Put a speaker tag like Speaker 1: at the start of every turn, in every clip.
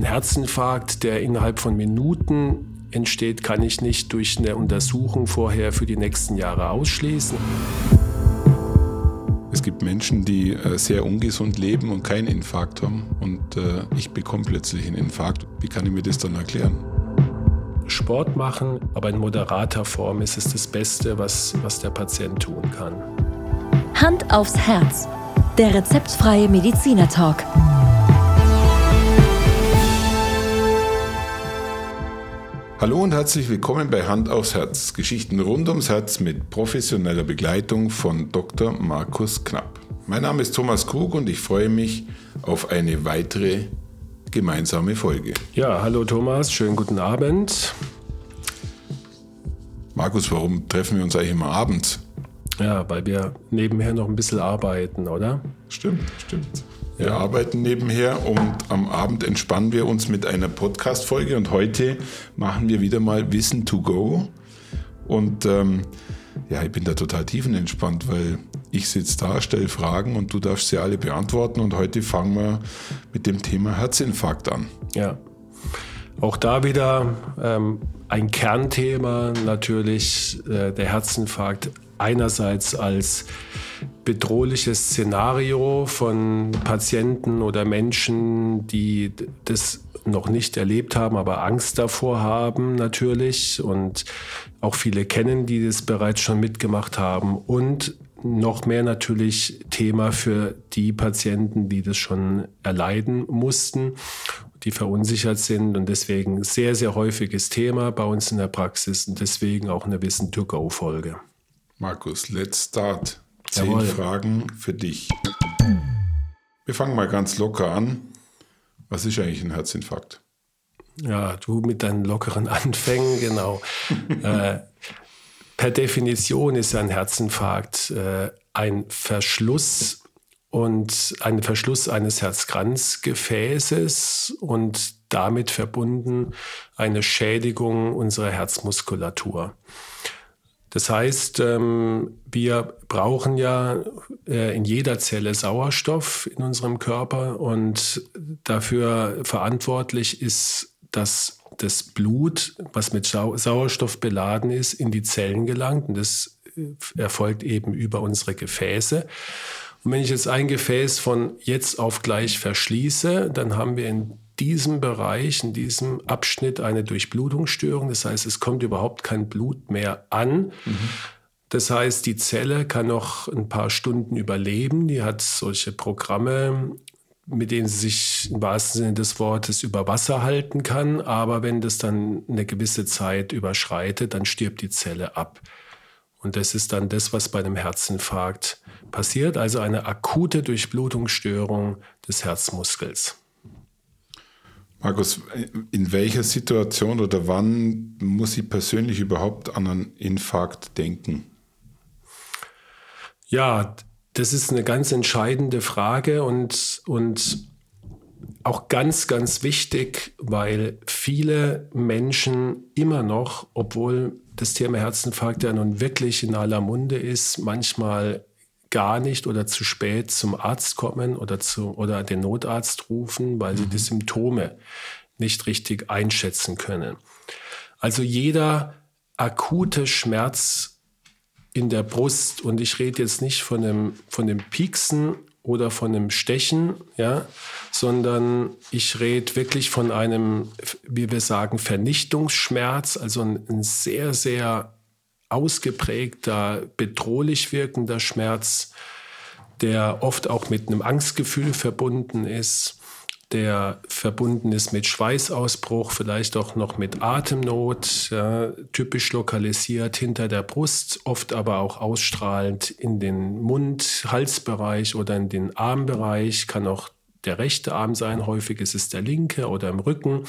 Speaker 1: ein Herzinfarkt, der innerhalb von Minuten entsteht, kann ich nicht durch eine Untersuchung vorher für die nächsten Jahre ausschließen.
Speaker 2: Es gibt Menschen, die äh, sehr ungesund leben und keinen Infarkt haben und äh, ich bekomme plötzlich einen Infarkt. Wie kann ich mir das dann erklären?
Speaker 1: Sport machen, aber in moderater Form ist es das Beste, was, was der Patient tun kann.
Speaker 3: Hand aufs Herz. Der rezeptfreie Mediziner Talk.
Speaker 2: Hallo und herzlich willkommen bei Hand aufs Herz. Geschichten rund ums Herz mit professioneller Begleitung von Dr. Markus Knapp. Mein Name ist Thomas Krug und ich freue mich auf eine weitere gemeinsame Folge.
Speaker 1: Ja, hallo Thomas, schönen guten Abend.
Speaker 2: Markus, warum treffen wir uns eigentlich immer abends?
Speaker 1: Ja, weil wir nebenher noch ein bisschen arbeiten, oder?
Speaker 2: Stimmt, stimmt. Wir arbeiten nebenher und am Abend entspannen wir uns mit einer Podcast-Folge und heute machen wir wieder mal Wissen to go. Und ähm, ja, ich bin da total tiefenentspannt, weil ich sitze da, stelle Fragen und du darfst sie alle beantworten. Und heute fangen wir mit dem Thema Herzinfarkt an.
Speaker 1: Ja. Auch da wieder ähm, ein Kernthema natürlich äh, der Herzinfarkt einerseits als bedrohliches Szenario von Patienten oder Menschen, die das noch nicht erlebt haben, aber Angst davor haben natürlich und auch viele kennen, die das bereits schon mitgemacht haben und noch mehr natürlich Thema für die Patienten, die das schon erleiden mussten, die verunsichert sind und deswegen sehr, sehr häufiges Thema bei uns in der Praxis und deswegen auch eine Wissen-to-Go-Folge.
Speaker 2: Markus, let's start. Zehn Jawohl. Fragen für dich. Wir fangen mal ganz locker an. Was ist eigentlich ein Herzinfarkt?
Speaker 1: Ja, du mit deinen lockeren Anfängen, genau. äh, per Definition ist ein Herzinfarkt äh, ein Verschluss und ein Verschluss eines Herzkranzgefäßes und damit verbunden eine Schädigung unserer Herzmuskulatur. Das heißt, ähm, wir brauchen ja äh, in jeder Zelle Sauerstoff in unserem Körper und dafür verantwortlich ist, dass das Blut, was mit Sauerstoff beladen ist, in die Zellen gelangt. Und das äh, erfolgt eben über unsere Gefäße. Und wenn ich jetzt ein Gefäß von jetzt auf gleich verschließe, dann haben wir in diesem Bereich, in diesem Abschnitt eine Durchblutungsstörung. Das heißt, es kommt überhaupt kein Blut mehr an. Mhm. Das heißt, die Zelle kann noch ein paar Stunden überleben. Die hat solche Programme, mit denen sie sich im wahrsten Sinne des Wortes über Wasser halten kann. Aber wenn das dann eine gewisse Zeit überschreitet, dann stirbt die Zelle ab. Und das ist dann das, was bei einem Herzinfarkt passiert, also eine akute Durchblutungsstörung des Herzmuskels.
Speaker 2: Markus, in welcher Situation oder wann muss ich persönlich überhaupt an einen Infarkt denken?
Speaker 1: Ja, das ist eine ganz entscheidende Frage und, und auch ganz, ganz wichtig, weil viele Menschen immer noch, obwohl das Thema Herzinfarkt ja nun wirklich in aller Munde ist, manchmal gar nicht oder zu spät zum Arzt kommen oder, zu, oder den Notarzt rufen, weil sie die mhm. Symptome nicht richtig einschätzen können. Also jeder akute Schmerz in der Brust, und ich rede jetzt nicht von dem, von dem Pieksen oder von einem Stechen, ja, sondern ich rede wirklich von einem, wie wir sagen, Vernichtungsschmerz, also ein, ein sehr, sehr ausgeprägter, bedrohlich wirkender Schmerz, der oft auch mit einem Angstgefühl verbunden ist, der verbunden ist mit Schweißausbruch, vielleicht auch noch mit Atemnot, ja, typisch lokalisiert hinter der Brust, oft aber auch ausstrahlend in den Mund, Halsbereich oder in den Armbereich, kann auch der rechte Arm sein, häufig ist es der linke oder im Rücken.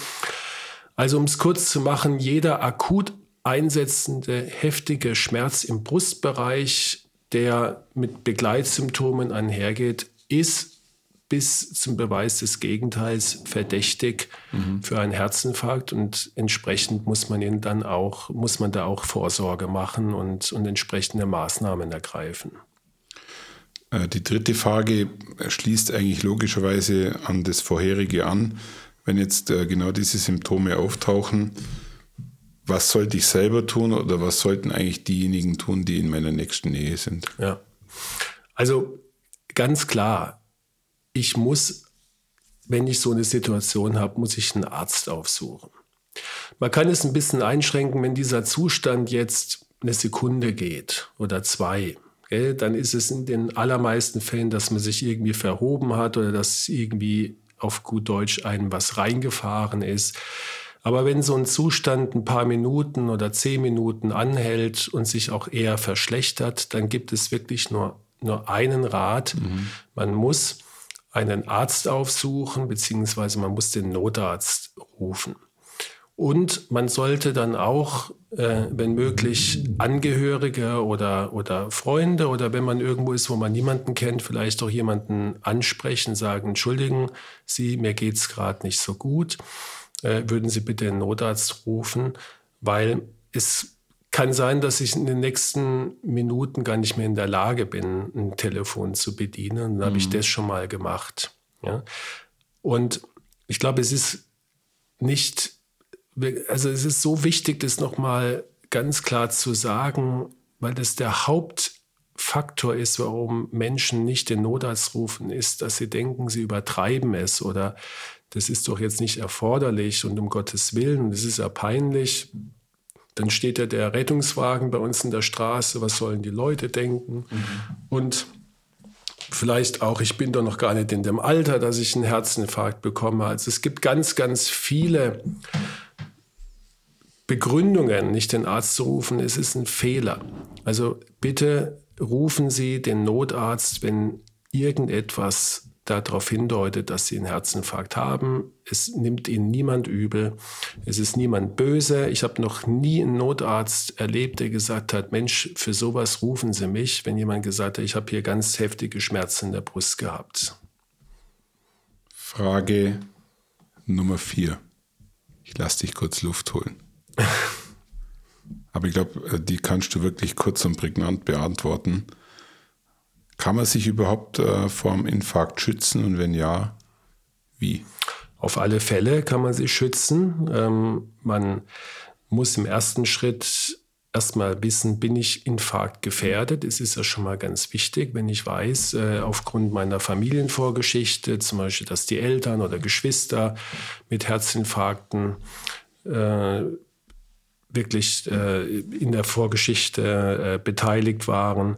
Speaker 1: Also um es kurz zu machen, jeder akut einsetzende heftige Schmerz im Brustbereich, der mit Begleitsymptomen einhergeht, ist bis zum Beweis des Gegenteils verdächtig mhm. für einen Herzinfarkt und entsprechend muss man ihn dann auch, muss man da auch Vorsorge machen und, und entsprechende Maßnahmen ergreifen.
Speaker 2: Äh, die dritte Frage schließt eigentlich logischerweise an das vorherige an. wenn jetzt äh, genau diese Symptome auftauchen, was sollte ich selber tun oder was sollten eigentlich diejenigen tun, die in meiner nächsten Nähe sind?
Speaker 1: Ja. Also ganz klar, ich muss, wenn ich so eine Situation habe, muss ich einen Arzt aufsuchen. Man kann es ein bisschen einschränken, wenn dieser Zustand jetzt eine Sekunde geht oder zwei. Gell, dann ist es in den allermeisten Fällen, dass man sich irgendwie verhoben hat oder dass irgendwie auf gut Deutsch einem was reingefahren ist. Aber wenn so ein Zustand ein paar Minuten oder zehn Minuten anhält und sich auch eher verschlechtert, dann gibt es wirklich nur, nur einen Rat. Mhm. Man muss einen Arzt aufsuchen, beziehungsweise man muss den Notarzt rufen. Und man sollte dann auch, äh, wenn möglich, Angehörige oder, oder Freunde oder wenn man irgendwo ist, wo man niemanden kennt, vielleicht auch jemanden ansprechen, sagen, entschuldigen Sie, mir geht es gerade nicht so gut, äh, würden Sie bitte den Notarzt rufen, weil es kann sein, dass ich in den nächsten Minuten gar nicht mehr in der Lage bin, ein Telefon zu bedienen. Dann mhm. habe ich mhm. das schon mal gemacht. Ja? Und ich glaube, es ist nicht also es ist so wichtig, das nochmal ganz klar zu sagen, weil das der Hauptfaktor ist, warum Menschen nicht den Notarzt rufen, ist, dass sie denken, sie übertreiben es oder das ist doch jetzt nicht erforderlich und um Gottes Willen, das ist ja peinlich. Dann steht ja der Rettungswagen bei uns in der Straße, was sollen die Leute denken? Mhm. Und vielleicht auch, ich bin doch noch gar nicht in dem Alter, dass ich einen Herzinfarkt bekomme. Also es gibt ganz, ganz viele Begründungen, nicht den Arzt zu rufen, es ist ein Fehler. Also bitte rufen Sie den Notarzt, wenn irgendetwas darauf hindeutet, dass Sie einen Herzinfarkt haben. Es nimmt Ihnen niemand übel. Es ist niemand böse. Ich habe noch nie einen Notarzt erlebt, der gesagt hat, Mensch, für sowas rufen Sie mich, wenn jemand gesagt hat, ich habe hier ganz heftige Schmerzen in der Brust gehabt.
Speaker 2: Frage Nummer vier. Ich lasse dich kurz Luft holen. Aber ich glaube, äh, die kannst du wirklich kurz und prägnant beantworten. Kann man sich überhaupt äh, vor dem Infarkt schützen und wenn ja, wie?
Speaker 1: Auf alle Fälle kann man sich schützen. Ähm, man muss im ersten Schritt erstmal wissen, bin ich Infarkt gefährdet? Es ist ja schon mal ganz wichtig, wenn ich weiß, äh, aufgrund meiner Familienvorgeschichte, zum Beispiel, dass die Eltern oder Geschwister mit Herzinfarkten äh, wirklich äh, in der Vorgeschichte äh, beteiligt waren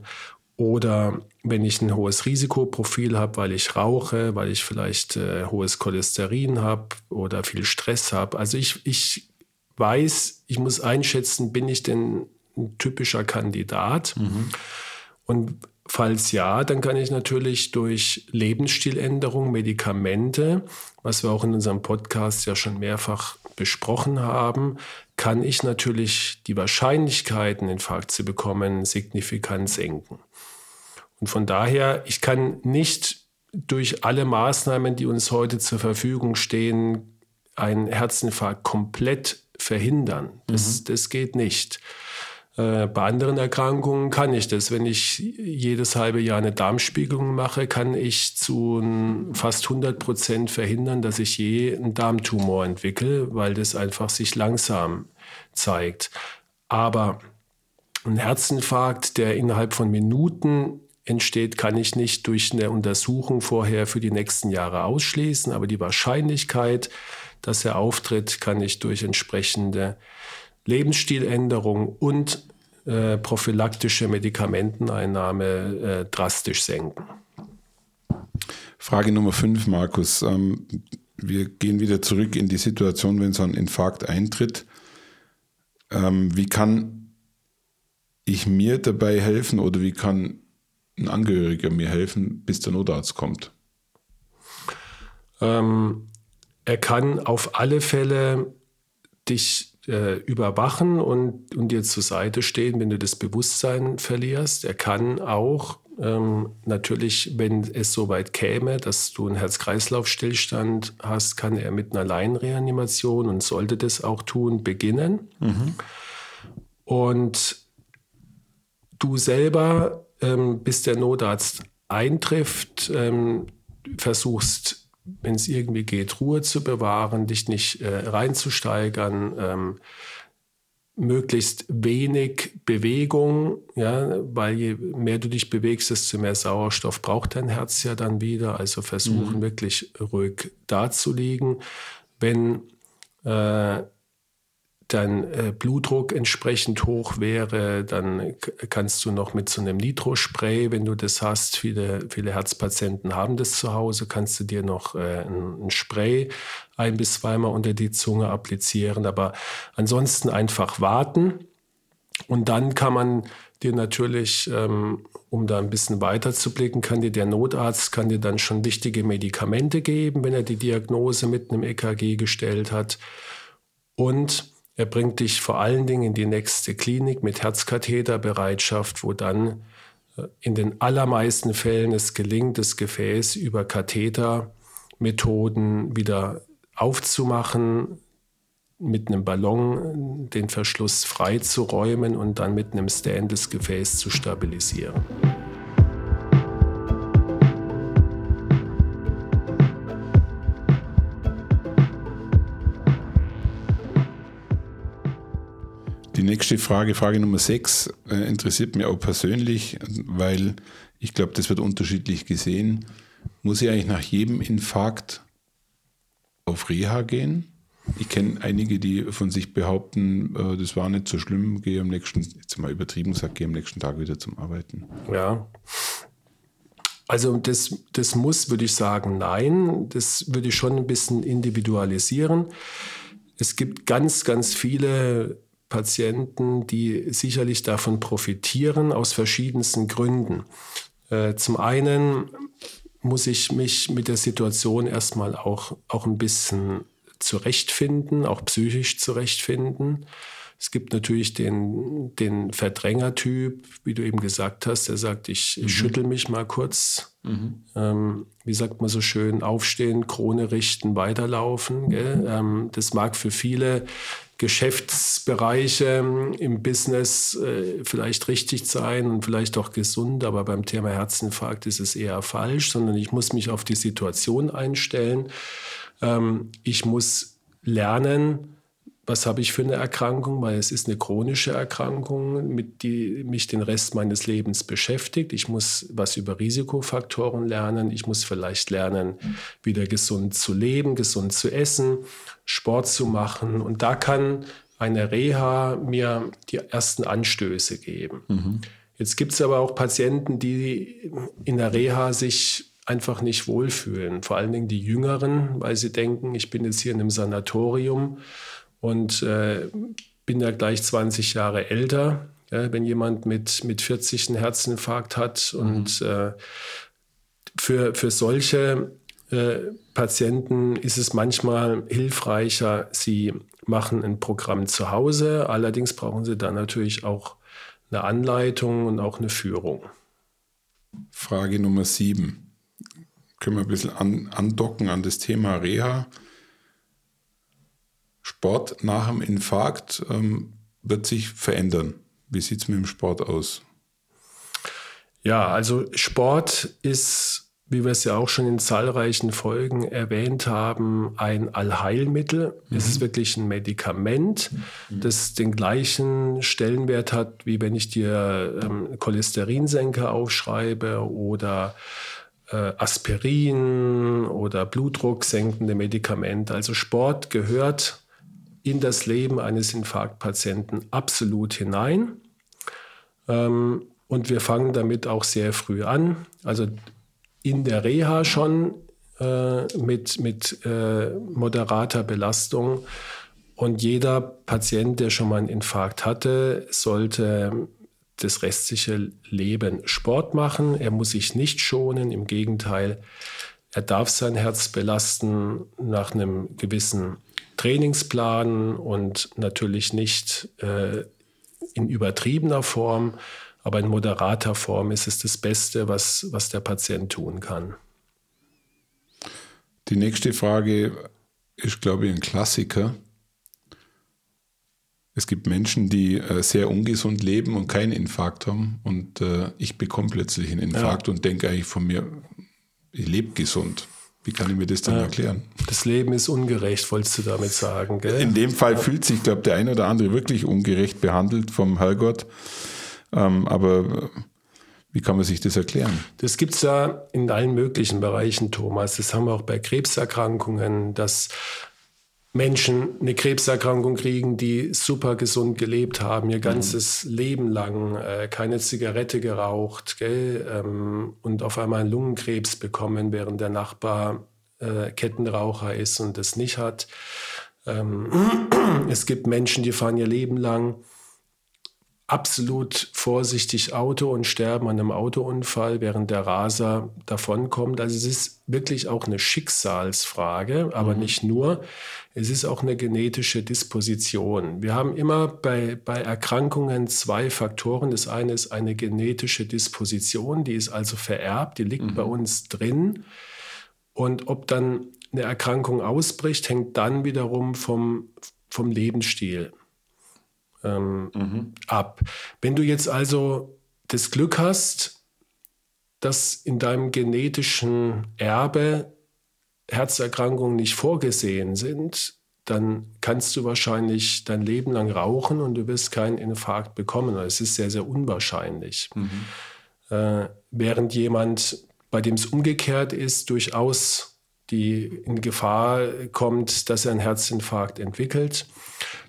Speaker 1: oder wenn ich ein hohes Risikoprofil habe, weil ich rauche, weil ich vielleicht äh, hohes Cholesterin habe oder viel Stress habe. Also ich, ich weiß, ich muss einschätzen, bin ich denn ein typischer Kandidat? Mhm. Und falls ja, dann kann ich natürlich durch Lebensstiländerung, Medikamente, was wir auch in unserem Podcast ja schon mehrfach besprochen haben, kann ich natürlich die Wahrscheinlichkeit, einen Infarkt zu bekommen, signifikant senken. Und von daher, ich kann nicht durch alle Maßnahmen, die uns heute zur Verfügung stehen, einen Herzinfarkt komplett verhindern. Das, mhm. das geht nicht. Äh, bei anderen Erkrankungen kann ich das. Wenn ich jedes halbe Jahr eine Darmspiegelung mache, kann ich zu fast 100 Prozent verhindern, dass ich je einen Darmtumor entwickle, weil das einfach sich langsam zeigt. Aber ein Herzinfarkt, der innerhalb von Minuten entsteht, kann ich nicht durch eine Untersuchung vorher für die nächsten Jahre ausschließen. Aber die Wahrscheinlichkeit, dass er auftritt, kann ich durch entsprechende Lebensstiländerung und äh, prophylaktische Medikamenteneinnahme äh, drastisch senken.
Speaker 2: Frage Nummer fünf, Markus. Ähm, wir gehen wieder zurück in die Situation, wenn so ein Infarkt eintritt. Ähm, wie kann ich mir dabei helfen oder wie kann ein Angehöriger mir helfen, bis der Notarzt kommt?
Speaker 1: Ähm, er kann auf alle Fälle dich äh, überwachen und, und dir zur Seite stehen, wenn du das Bewusstsein verlierst. Er kann auch ähm, natürlich, wenn es soweit käme, dass du einen Herz-Kreislauf-Stillstand hast, kann er mit einer Laienreanimation und sollte das auch tun, beginnen. Mhm. Und du selber, ähm, bis der Notarzt eintrifft, ähm, versuchst wenn es irgendwie geht, Ruhe zu bewahren, dich nicht äh, reinzusteigern, ähm, möglichst wenig Bewegung, ja, weil je mehr du dich bewegst, desto mehr Sauerstoff braucht dein Herz ja dann wieder. Also versuchen mhm. wirklich ruhig dazulegen. Wenn äh, dein äh, Blutdruck entsprechend hoch wäre, dann kannst du noch mit so einem Nitrospray, wenn du das hast, viele, viele Herzpatienten haben das zu Hause, kannst du dir noch äh, ein, ein, Spray ein bis zweimal unter die Zunge applizieren. Aber ansonsten einfach warten. Und dann kann man dir natürlich, ähm, um da ein bisschen weiter zu blicken, kann dir der Notarzt kann dir dann schon wichtige Medikamente geben, wenn er die Diagnose mit einem EKG gestellt hat. Und er bringt dich vor allen Dingen in die nächste Klinik mit Herzkatheterbereitschaft, wo dann äh, in den allermeisten Fällen es gelingt, das Gefäß über Kathetermethoden wieder aufzumachen, mit einem Ballon den Verschluss freizuräumen und dann mit einem Stand das Gefäß zu stabilisieren.
Speaker 2: Nächste Frage, Frage Nummer 6, äh, interessiert mich auch persönlich, weil ich glaube, das wird unterschiedlich gesehen. Muss ich eigentlich nach jedem Infarkt auf Reha gehen? Ich kenne einige, die von sich behaupten, äh, das war nicht so schlimm, gehe am nächsten, jetzt mal übertrieben gesagt, gehe am nächsten Tag wieder zum Arbeiten.
Speaker 1: Ja. Also das, das muss, würde ich sagen, nein. Das würde ich schon ein bisschen individualisieren. Es gibt ganz, ganz viele Patienten, die sicherlich davon profitieren, aus verschiedensten Gründen. Äh, zum einen muss ich mich mit der Situation erstmal auch, auch ein bisschen zurechtfinden, auch psychisch zurechtfinden. Es gibt natürlich den, den Verdrängertyp, wie du eben gesagt hast, der sagt, ich, mhm. schüttel mich mal kurz. Mhm. Ähm, wie sagt man so schön, aufstehen, Krone richten, weiterlaufen. Ähm, das mag für viele Geschäftsbereiche ähm, im Business äh, vielleicht richtig sein und vielleicht auch gesund, aber beim Thema Herzinfarkt ist es eher falsch, sondern ich muss mich auf die Situation einstellen. Ähm, ich muss lernen, was habe ich für eine Erkrankung, weil es ist eine chronische Erkrankung, mit die mich den Rest meines Lebens beschäftigt. Ich muss was über Risikofaktoren lernen. Ich muss vielleicht lernen, wieder gesund zu leben, gesund zu essen, Sport zu machen. Und da kann eine Reha mir die ersten Anstöße geben. Mhm. Jetzt gibt es aber auch Patienten, die in der Reha sich einfach nicht wohlfühlen. Vor allen Dingen die Jüngeren, weil sie denken, ich bin jetzt hier in einem Sanatorium und äh, bin da gleich 20 Jahre älter. Ja, wenn jemand mit, mit 40 einen Herzinfarkt hat und mhm. äh, für, für solche äh, Patienten ist es manchmal hilfreicher, sie machen ein Programm zu Hause. Allerdings brauchen sie dann natürlich auch eine Anleitung und auch eine Führung.
Speaker 2: Frage Nummer sieben. Können wir ein bisschen an, andocken an das Thema Reha? Sport nach dem Infarkt ähm, wird sich verändern. Wie sieht es mit dem Sport aus?
Speaker 1: Ja, also Sport ist, wie wir es ja auch schon in zahlreichen Folgen erwähnt haben, ein Allheilmittel. Mhm. Es ist wirklich ein Medikament, mhm. das den gleichen Stellenwert hat, wie wenn ich dir ähm, Cholesterinsenker aufschreibe oder äh, Aspirin oder Blutdrucksenkende Medikamente. Also Sport gehört in das Leben eines Infarktpatienten absolut hinein. Ähm, und wir fangen damit auch sehr früh an. Also in der Reha schon äh, mit, mit äh, moderater Belastung. Und jeder Patient, der schon mal einen Infarkt hatte, sollte das restliche Leben Sport machen. Er muss sich nicht schonen, im Gegenteil, er darf sein Herz belasten nach einem gewissen Trainingsplan und natürlich nicht äh, in übertriebener Form, aber in moderater Form ist es das Beste, was, was der Patient tun kann.
Speaker 2: Die nächste Frage ist, glaube ich, ein Klassiker. Es gibt Menschen, die äh, sehr ungesund leben und keinen Infarkt haben. Und äh, ich bekomme plötzlich einen Infarkt ja. und denke eigentlich von mir, ich lebe gesund. Wie kann ich mir das denn erklären?
Speaker 1: Das Leben ist ungerecht, wolltest du damit sagen, gell?
Speaker 2: In dem Fall fühlt sich, glaube der eine oder andere wirklich ungerecht behandelt vom Herrgott. Ähm, aber wie kann man sich das erklären?
Speaker 1: Das gibt es ja in allen möglichen Bereichen, Thomas. Das haben wir auch bei Krebserkrankungen, dass Menschen eine Krebserkrankung kriegen, die super gesund gelebt haben, ihr ganzes mhm. Leben lang äh, keine Zigarette geraucht gell, ähm, und auf einmal einen Lungenkrebs bekommen, während der Nachbar äh, Kettenraucher ist und das nicht hat. Ähm, es gibt Menschen, die fahren ihr Leben lang absolut vorsichtig Auto und sterben an einem Autounfall, während der Raser davonkommt. Also es ist wirklich auch eine Schicksalsfrage, aber mhm. nicht nur. Es ist auch eine genetische Disposition. Wir haben immer bei, bei Erkrankungen zwei Faktoren. Das eine ist eine genetische Disposition, die ist also vererbt, die liegt mhm. bei uns drin. Und ob dann eine Erkrankung ausbricht, hängt dann wiederum vom, vom Lebensstil ähm, mhm. ab. Wenn du jetzt also das Glück hast, dass in deinem genetischen Erbe Herzerkrankungen nicht vorgesehen sind, dann kannst du wahrscheinlich dein Leben lang rauchen und du wirst keinen Infarkt bekommen. Es ist sehr, sehr unwahrscheinlich. Mhm. Äh, während jemand, bei dem es umgekehrt ist, durchaus die in Gefahr kommt, dass er einen Herzinfarkt entwickelt.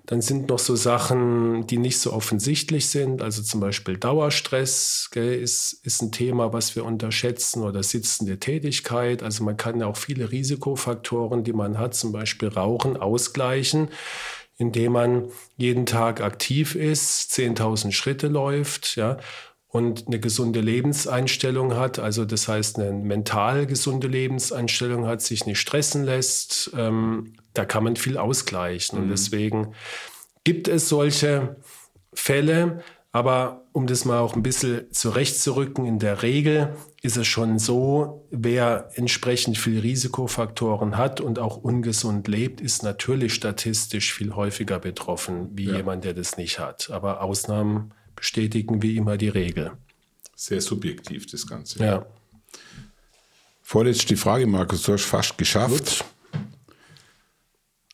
Speaker 1: Dann sind noch so Sachen, die nicht so offensichtlich sind. Also zum Beispiel Dauerstress gell, ist, ist ein Thema, was wir unterschätzen oder sitzende Tätigkeit. Also man kann ja auch viele Risikofaktoren, die man hat, zum Beispiel Rauchen, ausgleichen, indem man jeden Tag aktiv ist, 10.000 Schritte läuft, ja, und eine gesunde Lebenseinstellung hat, also das heißt eine mental gesunde Lebenseinstellung hat, sich nicht stressen lässt, ähm, da kann man viel ausgleichen. Mhm. Und deswegen gibt es solche Fälle, aber um das mal auch ein bisschen zurechtzurücken, in der Regel ist es schon so, wer entsprechend viele Risikofaktoren hat und auch ungesund lebt, ist natürlich statistisch viel häufiger betroffen wie ja. jemand, der das nicht hat. Aber Ausnahmen bestätigen wie immer die Regel.
Speaker 2: Sehr subjektiv, das Ganze.
Speaker 1: Ja.
Speaker 2: Vorletzte Frage, Markus, du hast fast geschafft. Gut.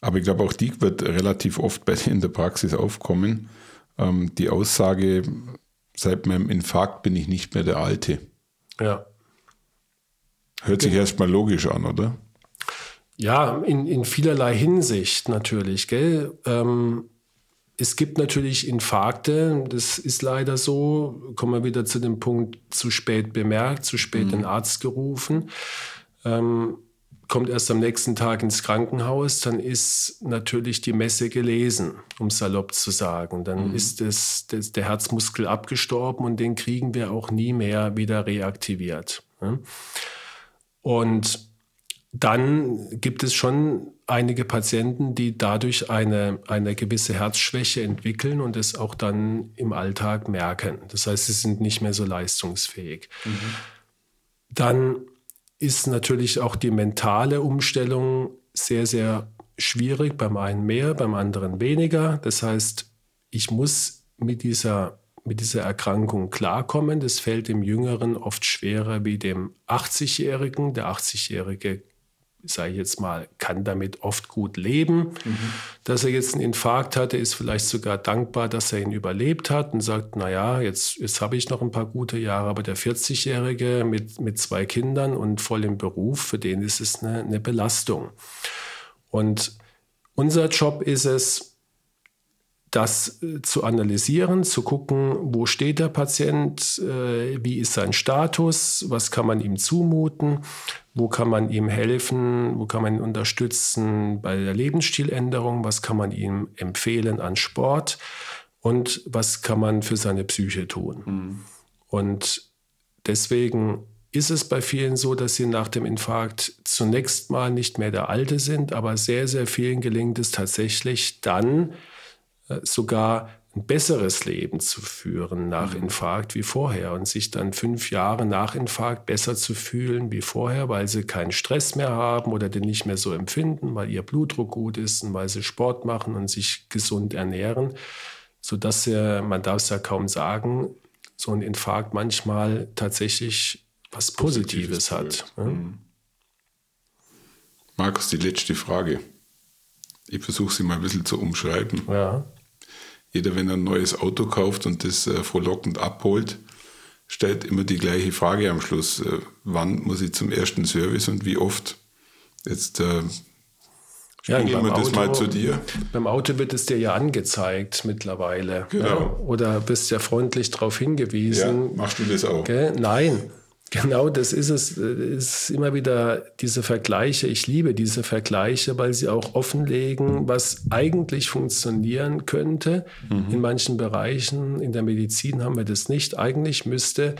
Speaker 2: Aber ich glaube, auch die wird relativ oft bei dir in der Praxis aufkommen. Ähm, die Aussage, seit meinem Infarkt bin ich nicht mehr der Alte.
Speaker 1: Ja.
Speaker 2: Hört sich erstmal logisch an, oder?
Speaker 1: Ja, in, in vielerlei Hinsicht natürlich. Gell? Ähm, es gibt natürlich Infarkte, das ist leider so. Kommen wir wieder zu dem Punkt, zu spät bemerkt, zu spät mhm. den Arzt gerufen. Ähm, kommt erst am nächsten Tag ins Krankenhaus, dann ist natürlich die Messe gelesen, um salopp zu sagen. Dann mhm. ist das, das, der Herzmuskel abgestorben und den kriegen wir auch nie mehr wieder reaktiviert. Und dann gibt es schon einige Patienten, die dadurch eine, eine gewisse Herzschwäche entwickeln und es auch dann im Alltag merken. Das heißt, sie sind nicht mehr so leistungsfähig. Mhm. Dann ist natürlich auch die mentale Umstellung sehr, sehr schwierig, beim einen mehr, beim anderen weniger. Das heißt, ich muss mit dieser, mit dieser Erkrankung klarkommen. Das fällt dem Jüngeren oft schwerer wie dem 80-Jährigen. Der 80-Jährige sage ich jetzt mal, kann damit oft gut leben. Mhm. Dass er jetzt einen Infarkt hatte, ist vielleicht sogar dankbar, dass er ihn überlebt hat und sagt, naja, jetzt, jetzt habe ich noch ein paar gute Jahre, aber der 40-Jährige mit, mit zwei Kindern und voll im Beruf, für den ist es eine, eine Belastung. Und unser Job ist es, das äh, zu analysieren, zu gucken, wo steht der Patient, äh, wie ist sein Status, was kann man ihm zumuten, wo kann man ihm helfen, wo kann man ihn unterstützen bei der Lebensstiländerung, was kann man ihm empfehlen an Sport und was kann man für seine Psyche tun. Mhm. Und deswegen ist es bei vielen so, dass sie nach dem Infarkt zunächst mal nicht mehr der Alte sind, aber sehr, sehr vielen gelingt es tatsächlich dann, sogar ein besseres Leben zu führen nach mhm. Infarkt wie vorher und sich dann fünf Jahre nach Infarkt besser zu fühlen wie vorher, weil sie keinen Stress mehr haben oder den nicht mehr so empfinden, weil ihr Blutdruck gut ist und weil sie Sport machen und sich gesund ernähren, sodass sie, man darf es ja kaum sagen, so ein Infarkt manchmal tatsächlich was Positives, Positives hat.
Speaker 2: Mhm. Markus, die letzte Frage. Ich versuche sie mal ein bisschen zu umschreiben.
Speaker 1: Ja.
Speaker 2: Jeder, wenn er ein neues Auto kauft und das äh, frohlockend abholt, stellt immer die gleiche Frage am Schluss. Äh, wann muss ich zum ersten Service und wie oft? Jetzt äh,
Speaker 1: Ja, beim
Speaker 2: das mal zu dir.
Speaker 1: Beim Auto wird es dir ja angezeigt mittlerweile.
Speaker 2: Genau.
Speaker 1: Ja? Oder bist ja freundlich darauf
Speaker 2: Ja,
Speaker 1: hingewiesen.
Speaker 2: machst du das auch?
Speaker 1: Gell? Nein, genau das ist es. Es ist immer wieder diese Vergleiche. Ich liebe diese Vergleiche, weil sie auch offenlegen, was eigentlich funktionieren könnte. In manchen Bereichen, in der Medizin haben wir das nicht. Eigentlich müsste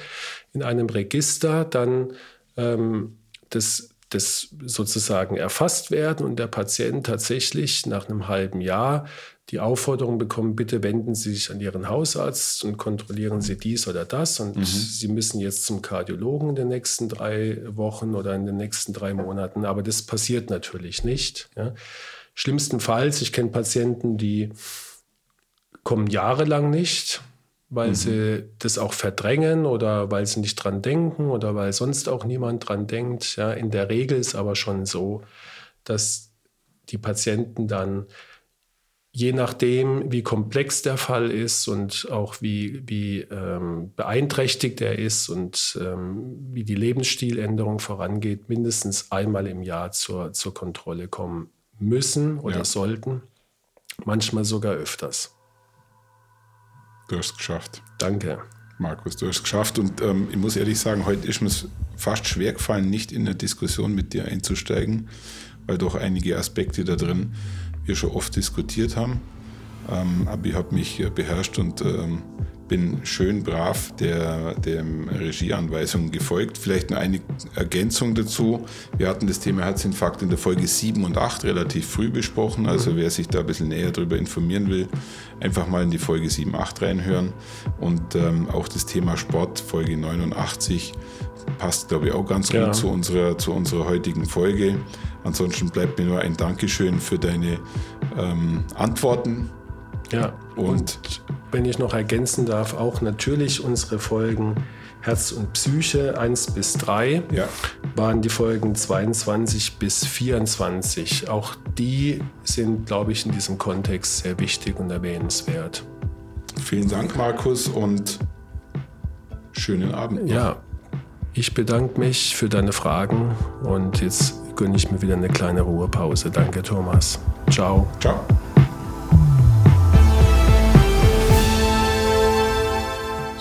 Speaker 1: in einem Register dann ähm, das das sozusagen erfasst werden und der Patient tatsächlich nach einem halben Jahr die Aufforderung bekommt, bitte wenden Sie sich an Ihren Hausarzt und kontrollieren Sie dies oder das. Und Sie müssen jetzt zum Kardiologen in den nächsten drei Wochen oder in den nächsten drei Monaten. Aber das passiert natürlich nicht. Ja. Schlimmstenfalls, ich kenne Patienten, die kommen jahrelang nicht, weil sie das auch verdrängen oder weil sie nicht dran denken oder weil sonst auch niemand dran denkt. Ja, in der Regel ist aber schon so, dass die Patienten dann je nachdem, wie komplex der Fall ist und auch wie, wie ähm, beeinträchtigt er ist und ähm, wie die Lebensstiländerung vorangeht, mindestens einmal im Jahr zur, zur Kontrolle kommen müssen oder
Speaker 2: Ja.
Speaker 1: sollten. Manchmal sogar öfters.
Speaker 2: Du hast es geschafft.
Speaker 1: Danke.
Speaker 2: Markus, du hast es geschafft. Und ähm, ich muss ehrlich sagen, heute ist mir es fast schwer gefallen, nicht in eine Diskussion mit dir einzusteigen, weil doch einige Aspekte da drin wir schon oft diskutiert haben. Ähm, aber ich habe mich äh, beherrscht und ähm, bin schön brav der, dem Regieanweisungen gefolgt. Vielleicht noch eine Ergänzung dazu. Wir hatten das Thema Herzinfarkt in der Folge 7 und 8 relativ früh besprochen. Also wer sich da ein bisschen näher darüber informieren will, einfach mal in die Folge 7, 8 reinhören. Und ähm, auch das Thema Sport, Folge 89, passt, glaube ich, auch ganz
Speaker 1: Ja.
Speaker 2: gut zu unserer, zu unserer heutigen Folge. Ansonsten bleibt mir nur ein Dankeschön für deine ähm, Antworten.
Speaker 1: Ja,
Speaker 2: Und-
Speaker 1: und, wenn ich noch ergänzen darf, auch natürlich unsere Folgen Herz und Psyche 1 bis 3
Speaker 2: Ja.
Speaker 1: waren die Folgen 22 bis 24. Auch die sind, glaube ich, in diesem Kontext sehr wichtig und erwähnenswert.
Speaker 2: Vielen Dank, Markus, und schönen Abend. noch.
Speaker 1: Ja, ich bedanke mich für deine Fragen und jetzt gönne ich mir wieder eine kleine Ruhepause. Danke, Thomas. Ciao.
Speaker 2: Ciao.